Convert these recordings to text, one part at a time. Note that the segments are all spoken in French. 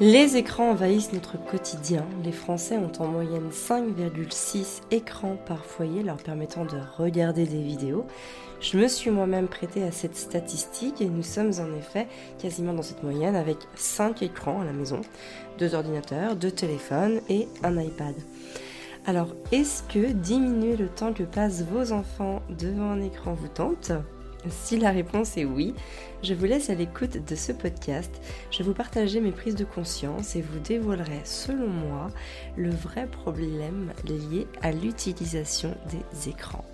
Les écrans envahissent notre quotidien. Les Français ont en moyenne 5,6 écrans par foyer leur permettant de regarder des vidéos. Je me suis moi-même prêtée à cette statistique et nous sommes en effet quasiment dans cette moyenne avec 5 écrans à la maison, 2 ordinateurs, 2 téléphones et un iPad. Alors, est-ce que diminuer le temps que passent vos enfants devant un écran vous tente? Si la réponse est oui, je vous laisse à l'écoute de ce podcast. Je vous partager mes prises de conscience et vous dévoilerai, selon moi, le vrai problème lié à l'utilisation des écrans.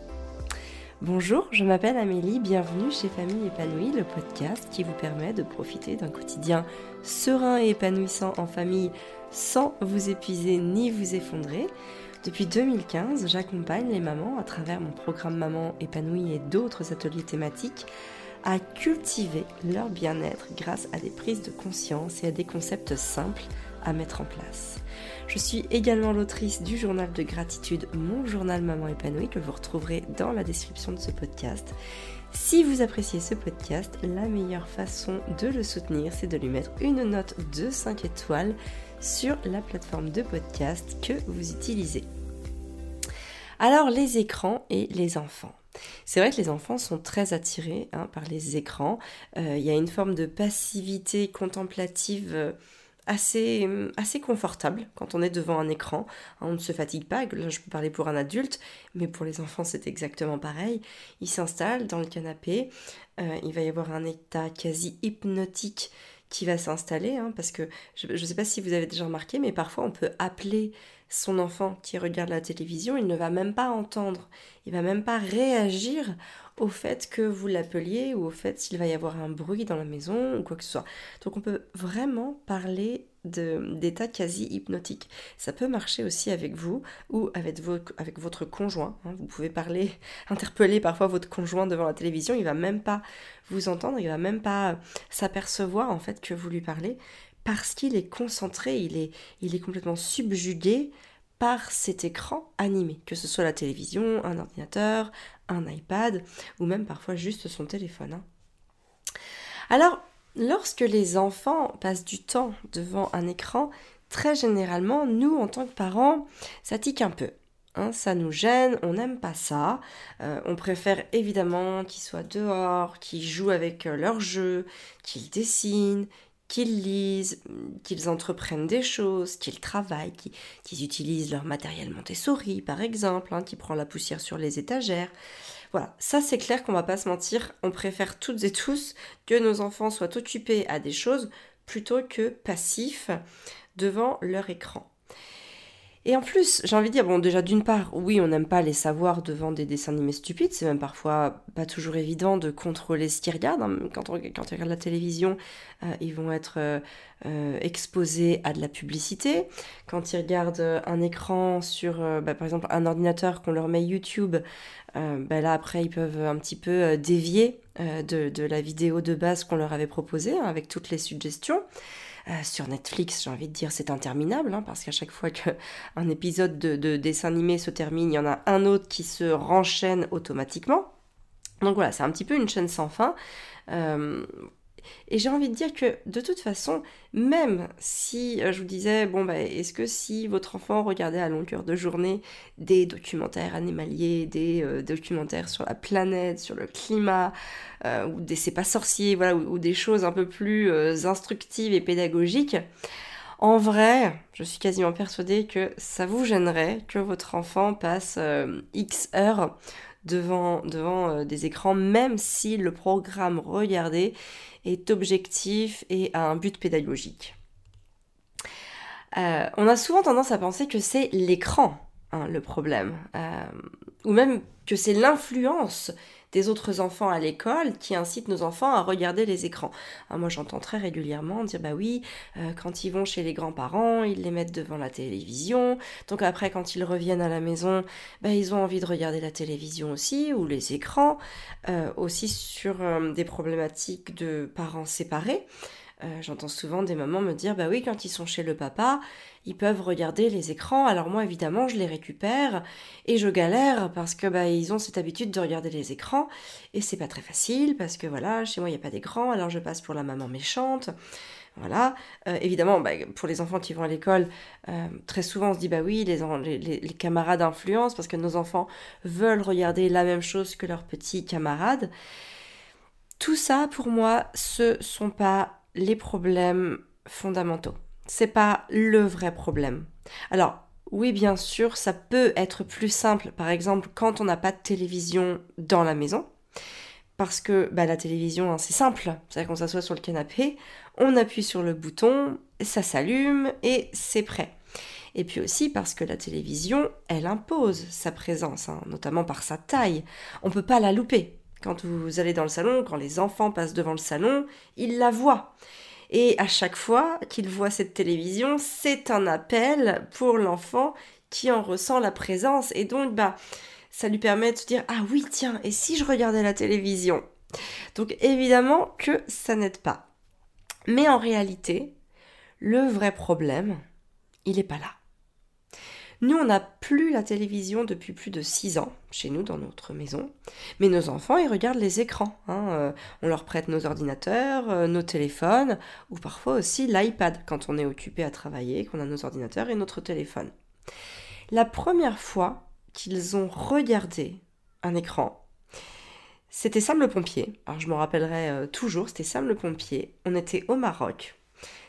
Bonjour, je m'appelle Amélie, bienvenue chez Famille épanouie, le podcast qui vous permet de profiter d'un quotidien serein et épanouissant en famille sans vous épuiser ni vous effondrer. Depuis 2015, j'accompagne les mamans à travers mon programme Maman épanouie et d'autres ateliers thématiques à cultiver leur bien-être grâce à des prises de conscience et à des concepts simples à mettre en place. Je suis également l'autrice du journal de gratitude Mon journal Maman épanouie que vous retrouverez dans la description de ce podcast. Si vous appréciez ce podcast, la meilleure façon de le soutenir, c'est de lui mettre une note de 5 étoiles sur la plateforme de podcast que vous utilisez. Alors les écrans et les enfants. C'est vrai que les enfants sont très attirés hein, par les écrans. Euh, il y a une forme de passivité contemplative euh, assez, assez confortable quand on est devant un écran. On ne se fatigue pas, je peux parler pour un adulte, mais pour les enfants c'est exactement pareil. Ils s'installent dans le canapé, euh, il va y avoir un état quasi hypnotique qui va s'installer, hein, parce que je ne sais pas si vous avez déjà remarqué, mais parfois on peut appeler son enfant qui regarde la télévision, il ne va même pas entendre, il va même pas réagir au fait que vous l'appeliez ou au fait s'il va y avoir un bruit dans la maison ou quoi que ce soit. Donc on peut vraiment parler d'état quasi hypnotique. Ça peut marcher aussi avec vous ou avec, avec votre conjoint. Hein. Vous pouvez parler, interpeller parfois votre conjoint devant la télévision, il va même pas vous entendre, il va même pas s'apercevoir en fait que vous lui parlez parce qu'il est concentré, il est, il est complètement subjugué par cet écran animé, que ce soit la télévision, un ordinateur, un iPad ou même parfois juste son téléphone. Hein. Alors, lorsque les enfants passent du temps devant un écran, très généralement, nous, en tant que parents, ça tique un peu. Hein, ça nous gêne, on n'aime pas ça. Euh, on préfère évidemment qu'ils soient dehors, qu'ils jouent avec euh, leurs jeux, qu'ils dessinent, qu'ils lisent, qu'ils entreprennent des choses, qu'ils travaillent, qu'ils utilisent leur matériel Montessori par exemple, hein, qui prend la poussière sur les étagères. Voilà, ça c'est clair qu'on va pas se mentir, on préfère toutes et tous que nos enfants soient occupés à des choses plutôt que passifs devant leur écran. Et en plus, j'ai envie de dire, bon, déjà d'une part, oui, on n'aime pas les savoir devant des dessins animés stupides, c'est même parfois pas toujours évident de contrôler ce qu'ils regardent. Hein. Quand, ils regardent la télévision, euh, ils vont être euh, euh, exposés à de la publicité. Quand ils regardent un écran sur, bah, par exemple, un ordinateur qu'on leur met YouTube, bah, là après, ils peuvent un petit peu dévier de, de, la vidéo de base qu'on leur avait proposée, hein, avec toutes les suggestions. Euh, sur Netflix, j'ai envie de dire, c'est interminable, hein, parce qu'à chaque fois qu'un épisode de, dessin animé se termine, il y en a un autre qui se renchaîne automatiquement. Donc voilà, c'est un petit peu une chaîne sans fin. Euh, et j'ai envie de dire que de toute façon, même si euh, je vous disais, bon, bah, est-ce que si votre enfant regardait à longueur de journée des documentaires animaliers, des euh, documentaires sur la planète, sur le climat, euh, ou des c'est pas sorciers, voilà, ou, des choses un peu plus instructives et pédagogiques, en vrai, je suis quasiment persuadée que ça vous gênerait que votre enfant passe X heures devant, devant des écrans, même si le programme regardé est objectif et a un but pédagogique. Euh, on a souvent tendance à penser que c'est l'écran hein, le problème, euh, ou même que c'est l'influence des autres enfants à l'école qui incitent nos enfants à regarder les écrans. Ah, moi j'entends très régulièrement dire bah oui, euh, quand ils vont chez les grands-parents, ils les mettent devant la télévision, donc après quand ils reviennent à la maison, bah, ils ont envie de regarder la télévision aussi, ou les écrans, aussi sur des problématiques de parents séparés. Euh, j'entends souvent des mamans me dire bah oui quand ils sont chez le papa ils peuvent regarder les écrans alors moi évidemment je les récupère et je galère parce que bah ils ont cette habitude de regarder les écrans et c'est pas très facile parce que voilà chez moi il n'y a pas d'écran alors je passe pour la maman méchante voilà. Euh, évidemment, bah, pour les enfants qui vont à l'école, euh, très souvent on se dit bah oui, les, les, les camarades influencent parce que nos enfants veulent regarder la même chose que leurs petits camarades. Tout ça, pour moi, ce sont pas les problèmes fondamentaux. C'est pas le vrai problème. Alors, oui, bien sûr, ça peut être plus simple, par exemple, quand on n'a pas de télévision dans la maison. Parce que bah, la télévision, hein, c'est simple. C'est-à-dire qu'on s'assoit sur le canapé, on appuie sur le bouton, ça s'allume et c'est prêt. Et puis aussi parce que la télévision, elle impose sa présence, hein, notamment par sa taille. On ne peut pas la louper. Quand vous allez dans le salon, quand les enfants passent devant le salon, ils la voient. Et à chaque fois qu'ils voient cette télévision, c'est un appel pour l'enfant qui en ressent la présence. Et donc, bah, ça lui permet de se dire Ah oui, tiens, et si je regardais la télévision? Donc, évidemment que ça n'aide pas. Mais en réalité, le vrai problème, il n'est pas là. Nous, on n'a plus la télévision depuis plus de 6 ans, chez nous, dans notre maison. Mais nos enfants, ils regardent les écrans. Hein. Euh, on leur prête nos ordinateurs, euh, nos téléphones, ou parfois aussi l'iPad, quand on est occupé à travailler, qu'on a nos ordinateurs et notre téléphone. La première fois qu'ils ont regardé un écran, c'était Sam le pompier. Alors je m'en rappellerai euh, toujours, c'était Sam le pompier. On était au Maroc.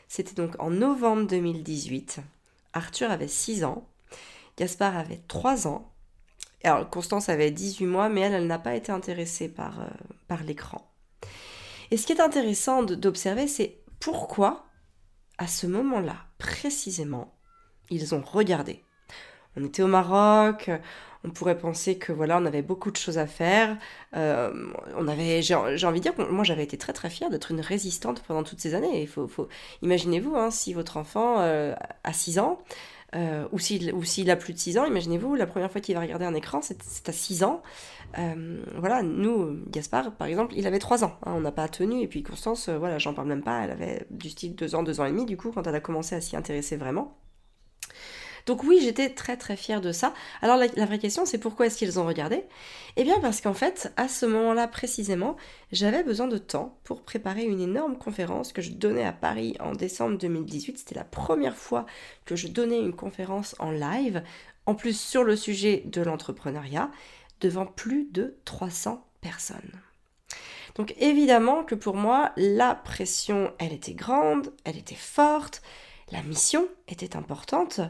C'était donc en novembre 2018. Arthur avait 6 ans. Gaspard avait 3 ans. Alors, Constance avait 18 mois, mais elle, elle n'a pas été intéressée par, euh, par l'écran. Et ce qui est intéressant d'observer, c'est pourquoi, à ce moment-là, précisément, ils ont regardé. On était au Maroc, on pourrait penser que voilà, on avait beaucoup de choses à faire. Euh, on avait, j'ai envie de dire, que moi j'avais été très très fière d'être une résistante pendant toutes ces années. Faut, faut imaginez-vous, hein, si votre enfant euh, a 6 ans, euh, ou s'il a plus de 6 ans, imaginez-vous, la première fois qu'il va regarder un écran, c'est à 6 ans. Euh, voilà, nous, Gaspard, par exemple, il avait 3 ans, hein, on n'a pas tenu, et puis Constance, euh, voilà, j'en parle même pas, elle avait du style 2 ans, 2 ans et demi, du coup, quand elle a commencé à s'y intéresser vraiment. Donc oui, j'étais très très fière de ça. Alors la, vraie question, c'est pourquoi est-ce qu'ils ont regardé? Eh bien parce qu'en fait, à ce moment-là précisément, j'avais besoin de temps pour préparer une énorme conférence que je donnais à Paris en décembre 2018. C'était la première fois que je donnais une conférence en live, en plus sur le sujet de l'entrepreneuriat, devant plus de 300 personnes. Donc évidemment que pour moi, la pression, elle était grande, elle était forte, la mission était importante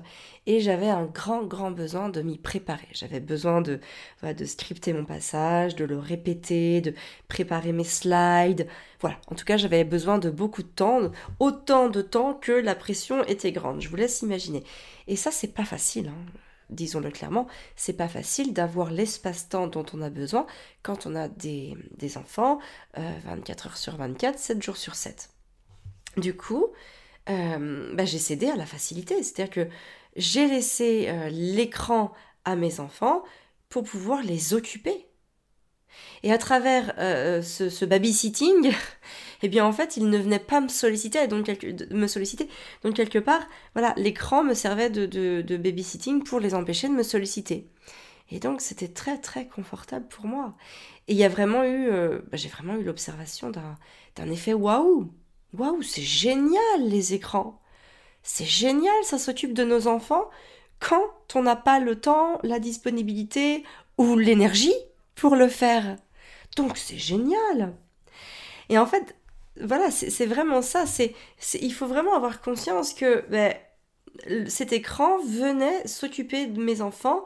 et j'avais un grand, grand besoin de m'y préparer. J'avais besoin de, de scripter mon passage, de le répéter, de préparer mes slides. Voilà, en tout cas, j'avais besoin de beaucoup de temps, autant de temps que la pression était grande. Je vous laisse imaginer. Et ça, c'est pas facile. Hein. disons-le clairement, c'est pas facile d'avoir l'espace-temps dont on a besoin quand on a des, enfants 24 euh, heures sur 24, 7 jours sur 7. Du coup, euh, bah, j'ai cédé à la facilité. C'est-à-dire que j'ai laissé euh, l'écran à mes enfants pour pouvoir les occuper. Et à travers euh, ce, babysitting, eh bien en fait, ils ne venaient pas me solliciter, donc me solliciter. Donc quelque part, voilà, l'écran me servait de, de, babysitting pour les empêcher de me solliciter. Et donc c'était très très confortable pour moi. Et il y a vraiment eu, bah, j'ai vraiment eu l'observation d'un effet waouh. Waouh, c'est génial les écrans. C'est génial, ça s'occupe de nos enfants quand on n'a pas le temps, la disponibilité ou l'énergie pour le faire. Donc c'est génial. Et en fait, voilà, c'est vraiment ça. C'est, il faut vraiment avoir conscience que ben, cet écran venait s'occuper de mes enfants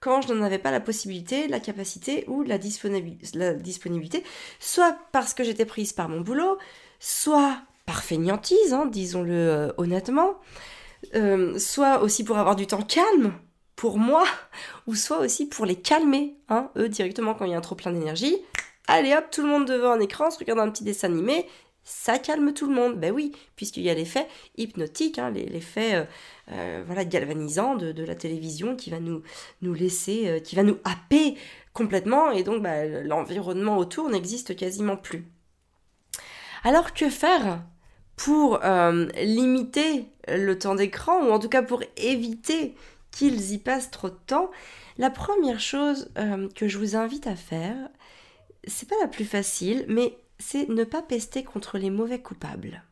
quand je n'en avais pas la possibilité, la capacité ou la, disponibilité, soit parce que j'étais prise par mon boulot, soit par fainéantise, hein, disons-le euh, honnêtement, euh, soit aussi pour avoir du temps calme pour moi, ou soit aussi pour les calmer, hein, eux directement quand il y a un trop plein d'énergie. Allez hop, tout le monde devant un écran, se regarde un petit dessin animé, ça calme tout le monde. Ben oui, puisqu'il y a l'effet hypnotique, hein, l'effet euh, voilà, galvanisant de, la télévision qui va nous, nous laisser, qui va nous happer complètement, et donc bah, l'environnement autour n'existe quasiment plus. Alors que faire? Pour euh, limiter le temps d'écran, ou en tout cas pour éviter qu'ils y passent trop de temps, la première chose euh, que je vous invite à faire, c'est pas la plus facile, mais c'est ne pas pester contre les mauvais coupables.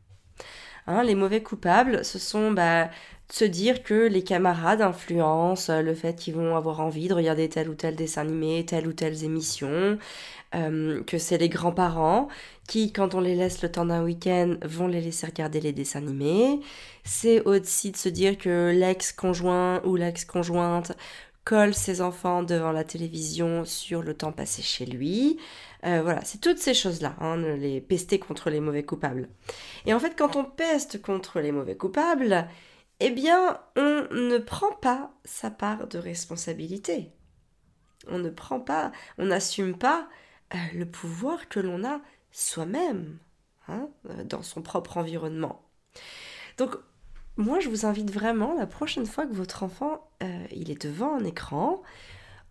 Hein, les mauvais coupables, ce sont bah, se dire que les camarades influencent le fait qu'ils vont avoir envie de regarder tel ou tel dessin animé, telle ou telle émission, euh, que c'est les grands-parents qui, quand on les laisse le temps d'un week-end, vont les laisser regarder les dessins animés. C'est aussi de se dire que l'ex-conjoint ou l'ex-conjointe colle ses enfants devant la télévision sur le temps passé chez lui. Euh, voilà, c'est toutes ces choses-là, hein, les pester contre les mauvais coupables. Et en fait, quand on peste contre les mauvais coupables, eh bien, on ne prend pas sa part de responsabilité. On ne prend pas, on n'assume pas euh, le pouvoir que l'on a soi-même hein, euh, dans son propre environnement. Donc, moi, je vous invite vraiment, la prochaine fois que votre enfant est devant un écran,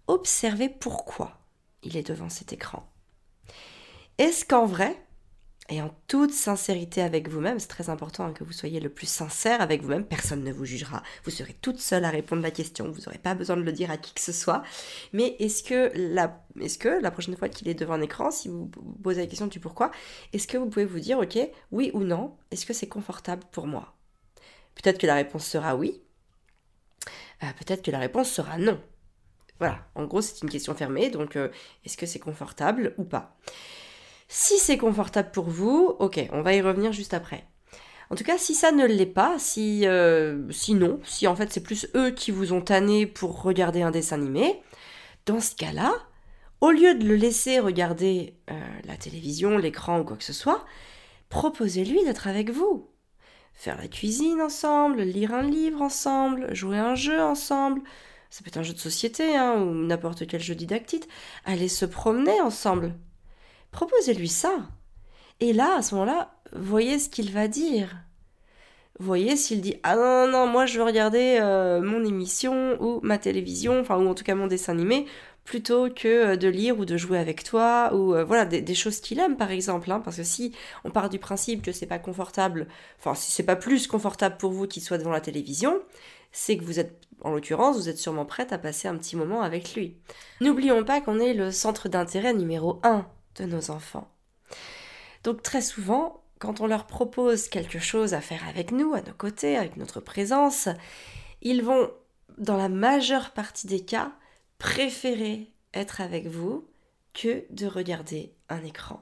observez pourquoi il est devant cet écran. Est-ce qu'en vrai, et en toute sincérité avec vous-même, c'est très important hein, que vous soyez le plus sincère avec vous-même, personne ne vous jugera, vous serez toute seule à répondre à la question, vous n'aurez pas besoin de le dire à qui que ce soit, mais est-ce que la, est-ce que la prochaine fois qu'il est devant un écran, si vous posez la question du pourquoi, est-ce que vous pouvez vous dire, ok, oui ou non, est-ce que c'est confortable pour moi? Peut-être que la réponse sera oui, euh, peut-être que la réponse sera non. Voilà, en gros c'est une question fermée, donc euh, est-ce que c'est confortable ou pas? Si c'est confortable pour vous, ok, on va y revenir juste après. En tout cas, si ça ne l'est pas, si, euh, si non, si en fait c'est plus eux qui vous ont tanné pour regarder un dessin animé, dans ce cas-là, au lieu de le laisser regarder euh, la télévision, l'écran ou quoi que ce soit, proposez-lui d'être avec vous. Faire la cuisine ensemble, lire un livre ensemble, jouer un jeu ensemble, ça peut être un jeu de société hein, ou n'importe quel jeu didactique, aller se promener ensemble, Proposez-lui ça. Et là, à ce moment-là, voyez ce qu'il va dire. Voyez s'il dit Ah non, non, moi je veux regarder euh, mon émission ou ma télévision, enfin, ou en tout cas mon dessin animé, plutôt que euh, de lire ou de jouer avec toi, ou euh, voilà, des, choses qu'il aime par exemple. Hein, parce que si on part du principe que c'est pas confortable, enfin, si c'est pas plus confortable pour vous qu'il soit devant la télévision, c'est que vous êtes, en l'occurrence, vous êtes sûrement prête à passer un petit moment avec lui. N'oublions pas qu'on est le centre d'intérêt numéro 1 nos enfants. Donc très souvent, quand on leur propose quelque chose à faire avec nous, à nos côtés, avec notre présence, ils vont, dans la majeure partie des cas, préférer être avec vous que de regarder un écran.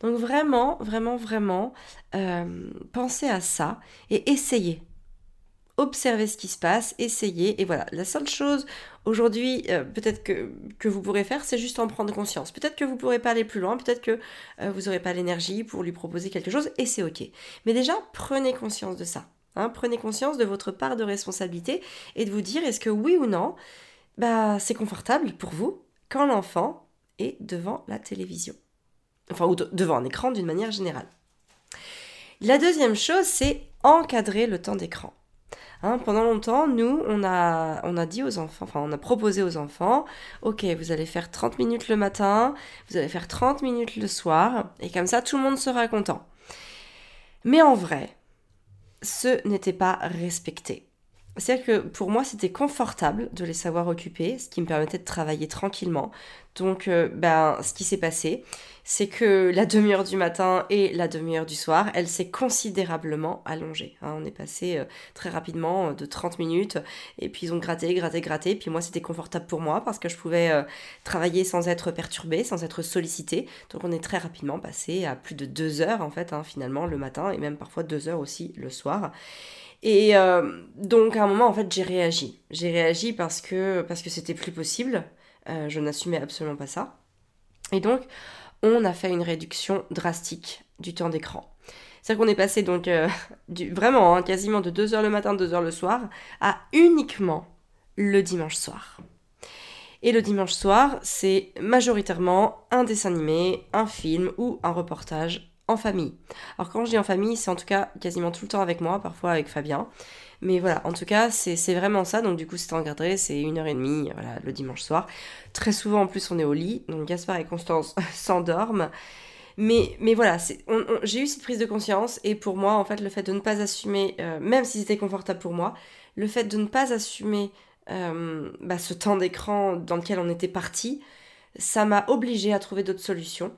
Donc vraiment, vraiment, vraiment, euh, pensez à ça et essayez observez ce qui se passe, essayez, et voilà. La seule chose aujourd'hui, euh, peut-être que, vous pourrez faire, c'est juste en prendre conscience. Peut-être que vous ne pourrez pas aller plus loin, peut-être que euh, vous n'aurez pas l'énergie pour lui proposer quelque chose, et c'est ok. Mais déjà, prenez conscience de ça. Hein. prenez conscience de votre part de responsabilité et de vous dire est-ce que oui ou non, bah, c'est confortable pour vous quand l'enfant est devant la télévision. Enfin, ou devant un écran d'une manière générale. La deuxième chose, c'est encadrer le temps d'écran. Hein, pendant longtemps, nous, on a, on a dit aux enfants, enfin, on a proposé aux enfants, ok, vous allez faire 30 minutes le matin, vous allez faire 30 minutes le soir, et comme ça, tout le monde sera content. Mais en vrai, ce n'était pas respecté. C'est-à-dire que pour moi, c'était confortable de les savoir occupés, ce qui me permettait de travailler tranquillement. Donc, euh, ben, ce qui s'est passé, c'est que la demi-heure du matin et la demi-heure du soir, elle s'est considérablement allongée. Hein. on est passé euh, très rapidement euh, de 30 minutes, et puis ils ont gratté, gratté, gratté. Puis moi, c'était confortable pour moi parce que je pouvais travailler sans être perturbée, sans être sollicitée. Donc, on est très rapidement passé à plus de deux heures, en fait, hein, finalement, le matin, et même parfois deux heures aussi le soir. Et euh, donc à un moment en fait j'ai réagi. J'ai réagi parce que parce que c'était plus possible. Euh, je n'assumais absolument pas ça. Et donc on a fait une réduction drastique du temps d'écran. C'est-à-dire qu'on est passé donc euh, vraiment hein, quasiment de 2h le matin, 2h le soir à uniquement le dimanche soir. Et le dimanche soir, c'est majoritairement un dessin animé, un film ou un reportage en famille. Alors quand je dis en famille, c'est en tout cas quasiment tout le temps avec moi, parfois avec Fabien. Mais voilà, en tout cas, c'est vraiment ça. Donc du coup, c'est encadré, c'est une heure et demie, voilà, le dimanche soir. Très souvent, en plus, on est au lit. Donc Gaspard et Constance s'endorment. Mais, mais voilà, j'ai eu cette prise de conscience et pour moi, en fait, le fait de ne pas assumer, euh, même si c'était confortable pour moi, le fait de ne pas assumer euh, bah, ce temps d'écran dans lequel on était parti, ça m'a obligé à trouver d'autres solutions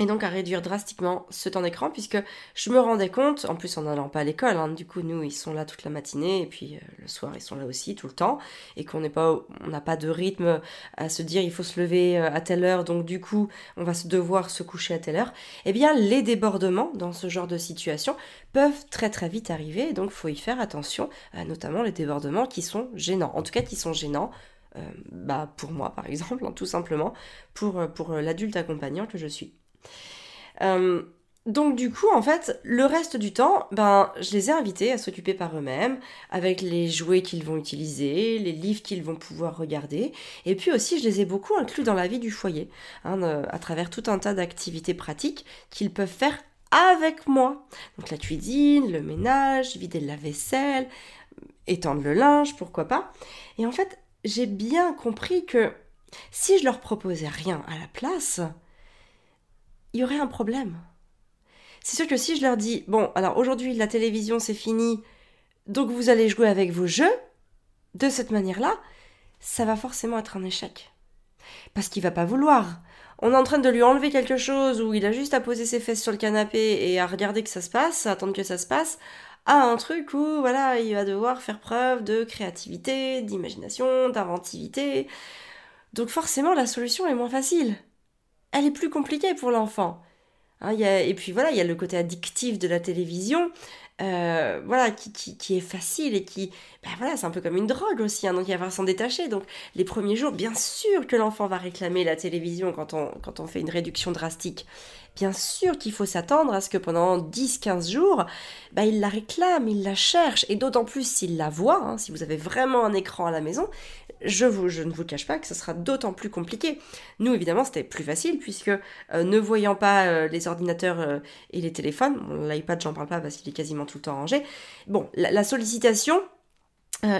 et donc à réduire drastiquement ce temps d'écran puisque je me rendais compte, en plus en n'allant pas à l'école, hein, du coup nous ils sont là toute la matinée et puis euh, le soir ils sont là aussi tout le temps et qu'on n'est pas, on n'a pas de rythme à se dire il faut se lever euh, à telle heure donc du coup on va se devoir se coucher à telle heure. Eh bien les débordements dans ce genre de situation peuvent très très vite arriver donc faut y faire attention, euh, notamment les débordements qui sont gênants, en tout cas qui sont gênants bah, pour moi par exemple, hein, tout simplement, pour, pour l'adulte accompagnant que je suis. Euh, donc du coup, en fait, le reste du temps, ben, je les ai invités à s'occuper par eux-mêmes, avec les jouets qu'ils vont utiliser, les livres qu'ils vont pouvoir regarder, et puis aussi, je les ai beaucoup inclus dans la vie du foyer, hein, à travers tout un tas d'activités pratiques qu'ils peuvent faire avec moi. Donc la cuisine, le ménage, vider la vaisselle, étendre le linge, pourquoi pas. Et en fait, j'ai bien compris que si je leur proposais rien à la place, il y aurait un problème. C'est sûr que si je leur dis, bon, alors aujourd'hui la télévision c'est fini, donc vous allez jouer avec vos jeux, de cette manière-là, ça va forcément être un échec. Parce qu'il va pas vouloir. On est en train de lui enlever quelque chose où il a juste à poser ses fesses sur le canapé et à regarder que ça se passe, à attendre que ça se passe, à un truc où, voilà, il va devoir faire preuve de créativité, d'imagination, d'inventivité. Donc forcément, la solution est moins facile elle est plus compliquée pour l'enfant. Hein, et puis voilà, il y a le côté addictif de la télévision, euh, voilà, qui, est facile et qui, ben voilà, c'est un peu comme une drogue aussi, hein, donc il va s'en détacher. Donc les premiers jours, bien sûr que l'enfant va réclamer la télévision quand on, quand on fait une réduction drastique. Bien sûr qu'il faut s'attendre à ce que pendant 10-15 jours, ben, il la réclame, il la cherche, et d'autant plus s'il la voit, hein, si vous avez vraiment un écran à la maison, je, ne vous cache pas que ce sera d'autant plus compliqué. Nous, évidemment, c'était plus facile, puisque euh, ne voyant pas euh, les ordinateurs euh, et les téléphones, l'iPad, j'en parle pas parce qu'il est quasiment tout le temps rangé, bon, la, sollicitation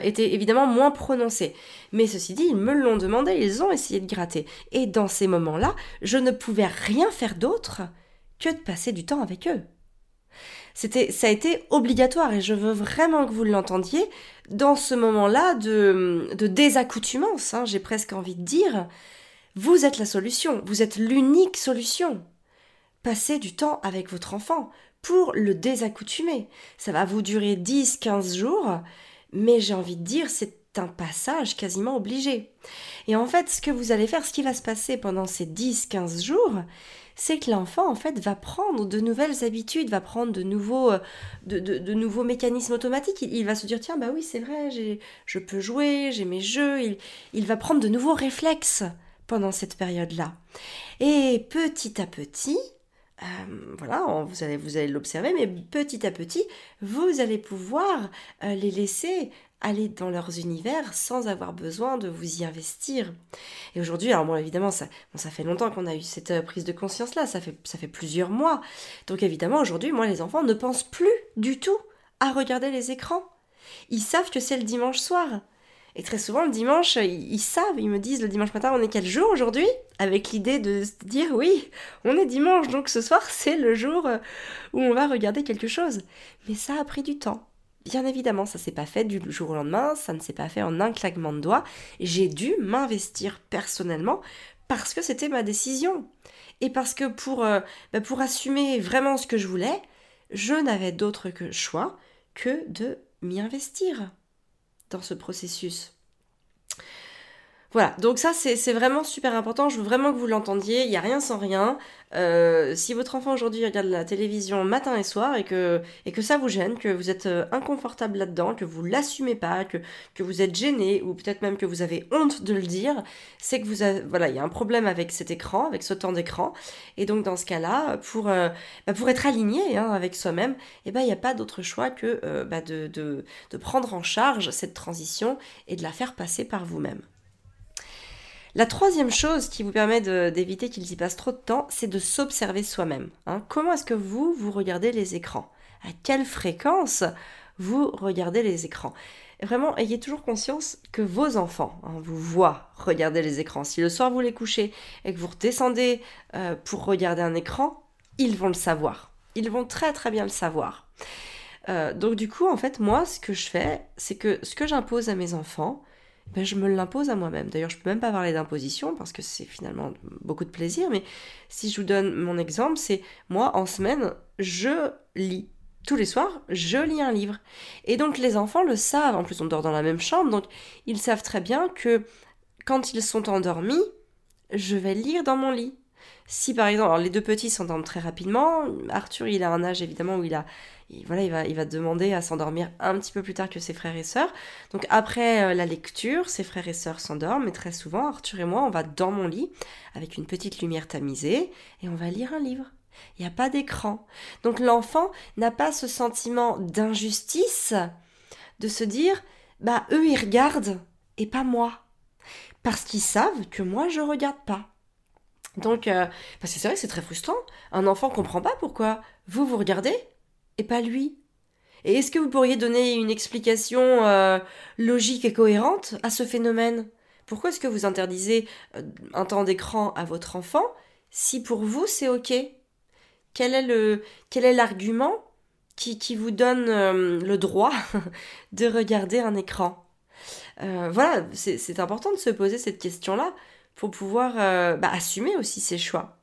était évidemment moins prononcée. Mais ceci dit, ils me l'ont demandé, ils ont essayé de gratter. Et dans ces moments-là, je ne pouvais rien faire d'autre que de passer du temps avec eux. C'était, ça a été obligatoire et je veux vraiment que vous l'entendiez dans ce moment-là de, désaccoutumance, hein, j'ai presque envie de dire. Vous êtes la solution, vous êtes l'unique solution. Passez du temps avec votre enfant pour le désaccoutumer. Ça va vous durer 10, 15 jours, mais j'ai envie de dire, c'est un passage quasiment obligé. Et en fait, ce que vous allez faire, ce qui va se passer pendant ces 10, 15 jours, c'est que l'enfant en fait va prendre de nouvelles habitudes, va prendre de nouveaux, euh, de, nouveaux mécanismes automatiques. Il, va se dire tiens bah oui c'est vrai, je peux jouer, j'ai mes jeux. Il, va prendre de nouveaux réflexes pendant cette période-là. Et petit à petit, euh, voilà, vous allez, vous allez l'observer, mais petit à petit, vous allez pouvoir euh, les laisser aller dans leurs univers sans avoir besoin de vous y investir. Et aujourd'hui, alors moi évidemment, ça, ça fait longtemps qu'on a eu cette euh, prise de conscience-là, ça fait, ça fait plusieurs mois. Donc évidemment, aujourd'hui, moi, les enfants ne pensent plus du tout à regarder les écrans. Ils savent que c'est le dimanche soir. Et très souvent, le dimanche, ils, savent, ils me disent le dimanche matin, on est quel jour aujourd'hui? Avec l'idée de dire, oui, on est dimanche, donc ce soir, c'est le jour euh, où on va regarder quelque chose. Mais ça a pris du temps. Bien évidemment, ça s'est pas fait du jour au lendemain, ça ne s'est pas fait en un claquement de doigts. J'ai dû m'investir personnellement parce que c'était ma décision. Et parce que pour, euh, bah, assumer vraiment ce que je voulais, je n'avais d'autre que choix que de m'y investir dans ce processus. Voilà, donc ça c'est vraiment super important, je veux vraiment que vous l'entendiez, il n'y a rien sans rien. Euh, si votre enfant aujourd'hui regarde la télévision matin et soir et que, et que ça vous gêne, que vous êtes euh, inconfortable là-dedans, que vous l'assumez pas, que, vous êtes gêné ou peut-être même que vous avez honte de le dire, c'est que vous avez, voilà, il y a un problème avec cet écran, avec ce temps d'écran. Et donc dans ce cas-là, pour, euh, bah, pour être aligné hein, avec soi-même, eh ben, il n'y a pas d'autre choix que bah, de, de prendre en charge cette transition et de la faire passer par vous-même. La troisième chose qui vous permet d'éviter qu'ils y passent trop de temps, c'est de s'observer soi-même. Hein. Comment est-ce que vous, vous regardez les écrans? À quelle fréquence vous regardez les écrans? Vraiment, ayez toujours conscience que vos enfants hein, vous voient regarder les écrans. Si le soir vous les couchez et que vous redescendez euh, pour regarder un écran, ils vont le savoir. Ils vont très très bien le savoir. Euh, donc du coup, en fait, moi, ce que je fais, c'est que ce que j'impose à mes enfants, ben, je me l'impose à moi-même. D'ailleurs, je peux même pas parler d'imposition parce que c'est finalement beaucoup de plaisir, mais si je vous donne mon exemple, c'est moi, en semaine, je lis. Tous les soirs, je lis un livre. Et donc les enfants le savent, en plus on dort dans la même chambre, donc ils savent très bien que quand ils sont endormis, je vais lire dans mon lit. Si par exemple, les deux petits s'endorment très rapidement, Arthur il a un âge évidemment où il a, voilà, il va, il va demander à s'endormir un petit peu plus tard que ses frères et sœurs. Donc après euh, la lecture, ses frères et sœurs s'endorment, mais très souvent Arthur et moi on va dans mon lit avec une petite lumière tamisée et on va lire un livre. Il n'y a pas d'écran. Donc l'enfant n'a pas ce sentiment d'injustice de se dire bah eux ils regardent et pas moi. Parce qu'ils savent que moi je regarde pas. Donc, euh, parce que c'est vrai que c'est très frustrant. Un enfant comprend pas pourquoi vous vous regardez et pas lui. Et est-ce que vous pourriez donner une explication euh, logique et cohérente à ce phénomène? Pourquoi est-ce que vous interdisez euh, un temps d'écran à votre enfant si pour vous c'est ok? Quel est l'argument qui, vous donne le droit de regarder un écran? Voilà, c'est important de se poser cette question-là pour pouvoir euh, bah, assumer aussi ses choix.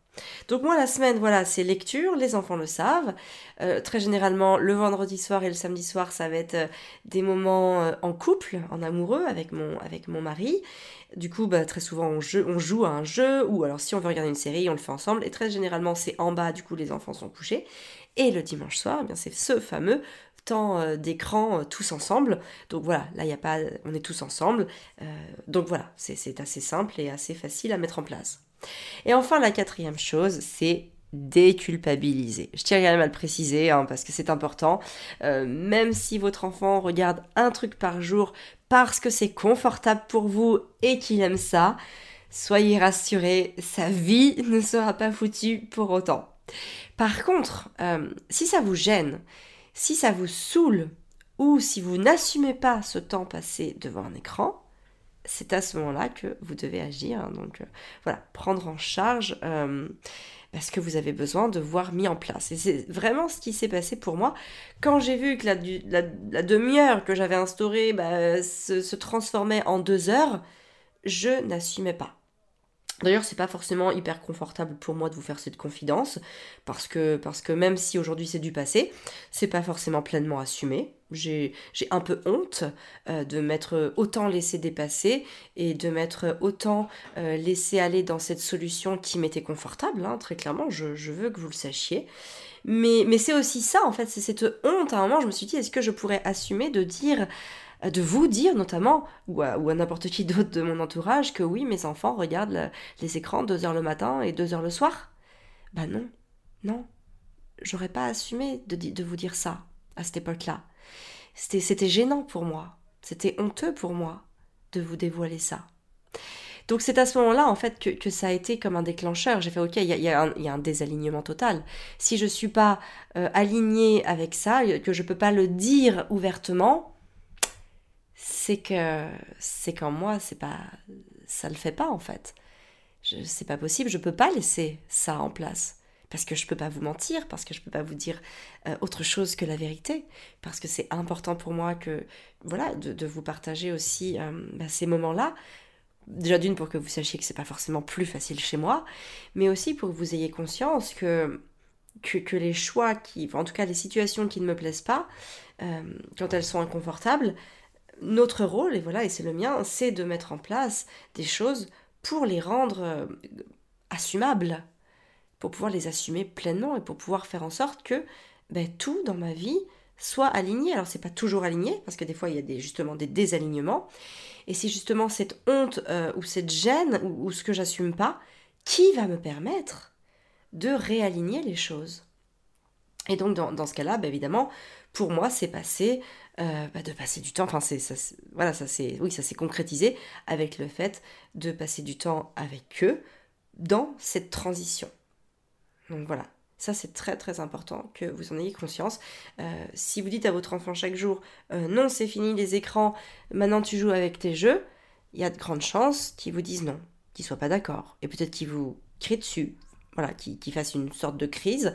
Donc moi la semaine, voilà, c'est lecture, les enfants le savent. Euh, très généralement, le vendredi soir et le samedi soir, ça va être euh, des moments en couple, en amoureux avec mon, mari. Du coup, bah, très souvent, on, joue à un jeu, ou alors si on veut regarder une série, on le fait ensemble. Et très généralement, c'est en bas, du coup, les enfants sont couchés. Et le dimanche soir, eh bien c'est ce fameux temps euh, d'écran euh, tous ensemble. Donc voilà, là il a pas, on est tous ensemble. Euh, donc voilà, c'est assez simple et assez facile à mettre en place. Et enfin la quatrième chose, c'est déculpabiliser. Je tiens quand même à le préciser hein, parce que c'est important. même si votre enfant regarde un truc par jour parce que c'est confortable pour vous et qu'il aime ça, soyez rassurés, sa vie ne sera pas foutue pour autant. Par contre, si ça vous gêne, si ça vous saoule ou si vous n'assumez pas ce temps passé devant un écran, c'est à ce moment-là que vous devez agir. Hein. donc euh, voilà, prendre en charge euh, ce que vous avez besoin de voir mis en place. Et c'est vraiment ce qui s'est passé pour moi quand j'ai vu que la, la, demi-heure que j'avais instaurée bah, se transformait en deux heures. Je n'assumais pas. D'ailleurs, c'est pas forcément hyper confortable pour moi de vous faire cette confidence, parce que, même si aujourd'hui c'est du passé, c'est pas forcément pleinement assumé. J'ai un peu honte euh, de m'être autant laissé dépasser et de m'être autant euh, laissé aller dans cette solution qui m'était confortable, hein, très clairement, je, je, veux que vous le sachiez. Mais, mais c'est aussi ça, en fait, c'est cette honte. À un moment, je me suis dit, est-ce que je pourrais assumer de dire de vous dire notamment, ou à, n'importe qui d'autre de mon entourage, que oui, mes enfants regardent les écrans deux heures le matin et deux heures le soir Bah non, non. J'aurais pas assumé de, de vous dire ça à cette époque-là. C'était gênant pour moi. C'était honteux pour moi de vous dévoiler ça. Donc c'est à ce moment-là en fait que, ça a été comme un déclencheur. J'ai fait ok, il y a, un désalignement total. Si je suis pas euh, alignée avec ça, que je peux pas le dire ouvertement, c'est que c'est qu'en moi c'est pas ça le fait pas en fait. C'est pas possible je peux pas laisser ça en place. Parce que je peux pas vous mentir parce que je peux pas vous dire euh, autre chose que la vérité. Parce que c'est important pour moi que voilà de, vous partager aussi euh, bah, ces moments là déjà d'une pour que vous sachiez que c'est pas forcément plus facile chez moi mais aussi pour que vous ayez conscience que que, les choix qui en tout cas les situations qui ne me plaisent pas euh, quand elles sont inconfortables notre rôle, et voilà, et c'est le mien, c'est de mettre en place des choses pour les rendre euh, assumables, pour pouvoir les assumer pleinement et pour pouvoir faire en sorte que ben, tout dans ma vie soit aligné. Alors c'est pas toujours aligné parce que des fois il y a des, justement des désalignements. Et c'est justement cette honte euh, ou cette gêne ou, ce que j'assume pas qui va me permettre de réaligner les choses. Et donc dans, ce cas-là, ben, évidemment, pour moi, c'est passé euh, bah, de passer du temps. Enfin, c'est ça, voilà, ça c'est oui, ça s'est concrétisé avec le fait de passer du temps avec eux dans cette transition. Donc voilà, ça c'est très très important que vous en ayez conscience. Euh, si vous dites à votre enfant chaque jour euh, non, c'est fini les écrans, maintenant tu joues avec tes jeux, il y a de grandes chances qu'ils vous disent non, qu'ils soient pas d'accord, et peut-être qu'ils vous crient dessus, voilà, qui, qui fasse une sorte de crise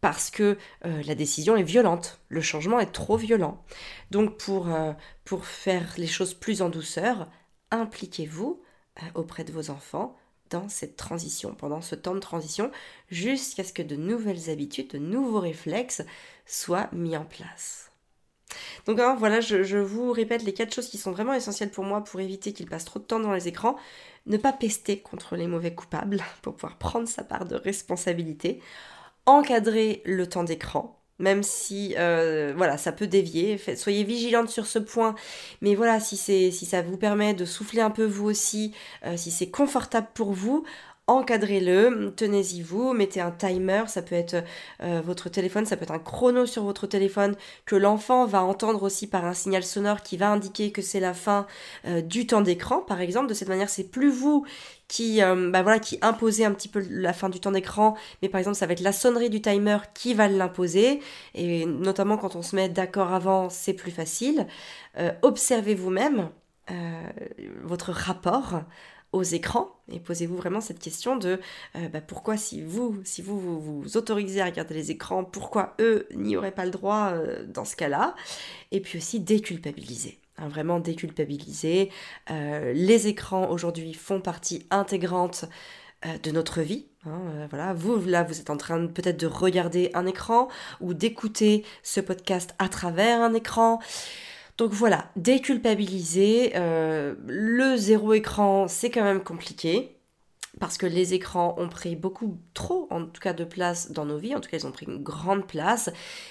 parce que euh, la décision est violente, le changement est trop violent. Donc pour, euh, pour faire les choses plus en douceur, impliquez-vous euh, auprès de vos enfants dans cette transition, pendant ce temps de transition, jusqu'à ce que de nouvelles habitudes, de nouveaux réflexes soient mis en place. Donc hein, voilà, je, je, vous répète les quatre choses qui sont vraiment essentielles pour moi pour éviter qu'ils passent trop de temps dans les écrans. Ne pas pester contre les mauvais coupables pour pouvoir prendre sa part de responsabilité encadrer le temps d'écran même si euh, voilà ça peut dévier. Soyez vigilante sur ce point. Mais voilà si c'est si ça vous permet de souffler un peu vous aussi euh, si c'est confortable pour vous encadrez-le, tenez-y vous, mettez un timer, ça peut être euh, votre téléphone, ça peut être un chrono sur votre téléphone que l'enfant va entendre aussi par un signal sonore qui va indiquer que c'est la fin euh, du temps d'écran, par exemple. De cette manière, c'est plus vous qui, euh, bah voilà, qui imposez un petit peu la fin du temps d'écran, mais par exemple, ça va être la sonnerie du timer qui va l'imposer, et notamment quand on se met d'accord avant, c'est plus facile. observez vous-même votre rapport aux écrans. Et posez-vous vraiment cette question de euh, bah, pourquoi si vous si vous, vous, autorisez à regarder les écrans pourquoi eux n'y auraient pas le droit euh, dans ce cas-là? Et puis aussi déculpabiliser. Hein, vraiment déculpabiliser. Euh, les écrans aujourd'hui font partie intégrante de notre vie. Hein, voilà, vous là, vous êtes en train peut-être de regarder un écran ou d'écouter ce podcast à travers un écran. Donc voilà, déculpabiliser. Euh, le zéro écran, c'est quand même compliqué. Parce que les écrans ont pris beaucoup trop, en tout cas, de place dans nos vies. En tout cas, ils ont pris une grande place.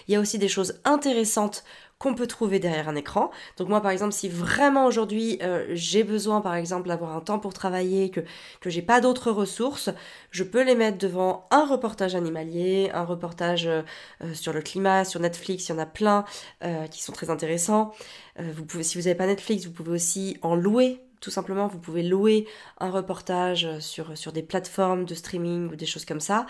Il y a aussi des choses intéressantes qu'on peut trouver derrière un écran. Donc moi par exemple si vraiment aujourd'hui euh, j'ai besoin par exemple d'avoir un temps pour travailler, que, que j'ai pas d'autres ressources, je peux les mettre devant un reportage animalier, un reportage euh, euh, sur le climat, sur Netflix, il y en a plein qui sont très intéressants. si vous n'avez pas Netflix, vous pouvez aussi en louer tout simplement, vous pouvez louer un reportage sur, des plateformes de streaming ou des choses comme ça.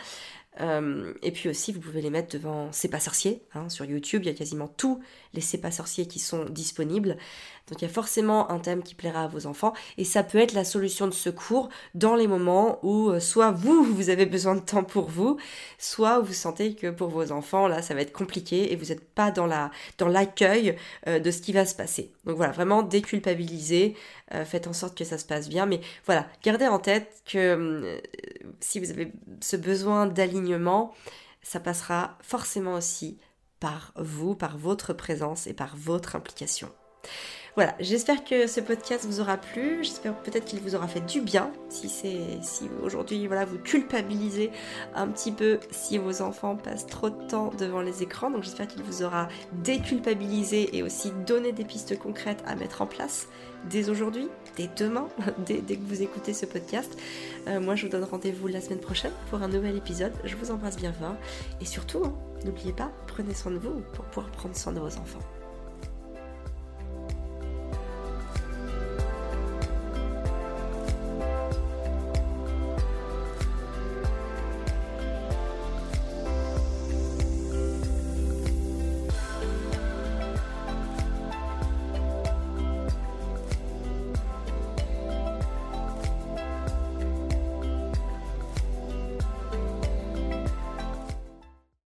Et puis aussi, vous pouvez les mettre devant C'est pas sorcier. Hein, sur YouTube, il y a quasiment tous les C'est pas sorciers qui sont disponibles. Donc il y a forcément un thème qui plaira à vos enfants. Et ça peut être la solution de secours dans les moments où euh, soit vous, vous avez besoin de temps pour vous, soit vous sentez que pour vos enfants, là, ça va être compliqué et vous n'êtes pas dans la dans l'accueil euh, de ce qui va se passer. Donc voilà, vraiment déculpabiliser, faites en sorte que ça se passe bien. Mais voilà, gardez en tête que si vous avez ce besoin d'aligner ça passera forcément aussi par vous, par votre présence et par votre implication. Voilà, j'espère que ce podcast vous aura plu, j'espère peut-être qu'il vous aura fait du bien, si c'est si aujourd'hui voilà, vous culpabilisez un petit peu si vos enfants passent trop de temps devant les écrans, donc j'espère qu'il vous aura déculpabilisé et aussi donné des pistes concrètes à mettre en place dès aujourd'hui, dès demain, dès, que vous écoutez ce podcast. Euh, moi je vous donne rendez-vous la semaine prochaine pour un nouvel épisode, je vous embrasse bien fort. Et surtout, hein, n'oubliez pas, prenez soin de vous pour pouvoir prendre soin de vos enfants.